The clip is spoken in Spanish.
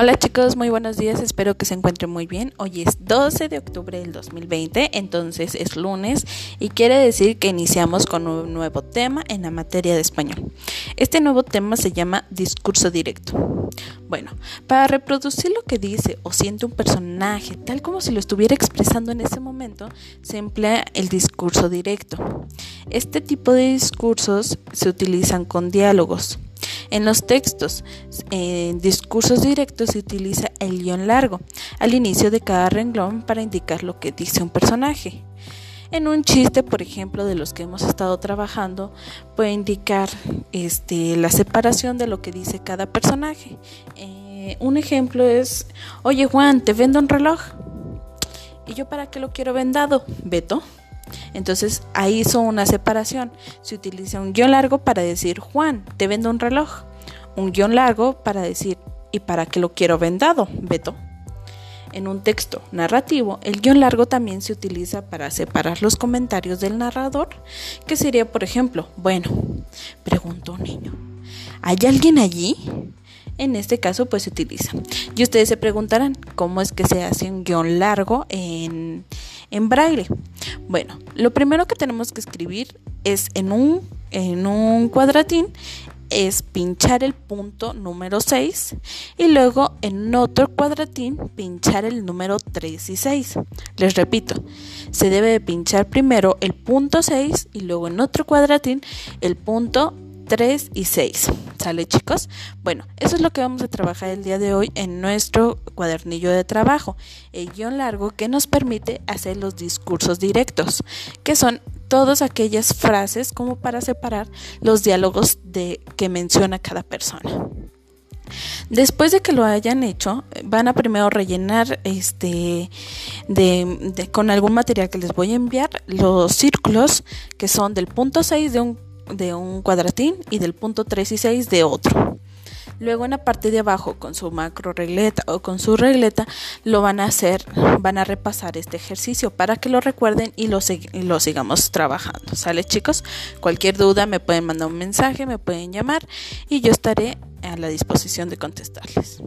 Hola chicos, muy buenos días, espero que se encuentren muy bien. Hoy es 12 de octubre del 2020, entonces es lunes y quiere decir que iniciamos con un nuevo tema en la materia de español. Este nuevo tema se llama discurso directo. Bueno, para reproducir lo que dice o siente un personaje, tal como si lo estuviera expresando en ese momento, se emplea el discurso directo. Este tipo de discursos se utilizan con diálogos. En los textos, en discursos directos se utiliza el guion largo al inicio de cada renglón para indicar lo que dice un personaje. En un chiste, por ejemplo, de los que hemos estado trabajando, puede indicar este, la separación de lo que dice cada personaje. Eh, un ejemplo es, oye Juan, te vendo un reloj. ¿Y yo para qué lo quiero vendado? Beto. Entonces ahí hizo una separación. Se utiliza un guion largo para decir Juan, te vendo un reloj. Un guion largo para decir ¿y para qué lo quiero vendado, Beto? En un texto narrativo, el guion largo también se utiliza para separar los comentarios del narrador, que sería, por ejemplo, bueno, preguntó un niño, ¿hay alguien allí? En este caso, pues se utiliza. Y ustedes se preguntarán, ¿cómo es que se hace un guion largo en, en braille? Bueno, lo primero que tenemos que escribir es en un, en un cuadratín es pinchar el punto número 6 y luego en otro cuadratín pinchar el número 3 y 6. Les repito, se debe de pinchar primero el punto 6 y luego en otro cuadratín el punto 3 y 6. ¿Sale chicos? Bueno, eso es lo que vamos a trabajar el día de hoy en nuestro cuadernillo de trabajo, el guion largo que nos permite hacer los discursos directos, que son todas aquellas frases como para separar los diálogos de que menciona cada persona. Después de que lo hayan hecho, van a primero rellenar este de, con algún material que les voy a enviar los círculos que son del punto 6 de un de un cuadratín y del punto 3 y 6 de otro. Luego en la parte de abajo con su macro regleta o con su regleta lo van a hacer, van a repasar este ejercicio para que lo recuerden y lo, lo sigamos trabajando. ¿Sale chicos? Cualquier duda me pueden mandar un mensaje, me pueden llamar y yo estaré a la disposición de contestarles.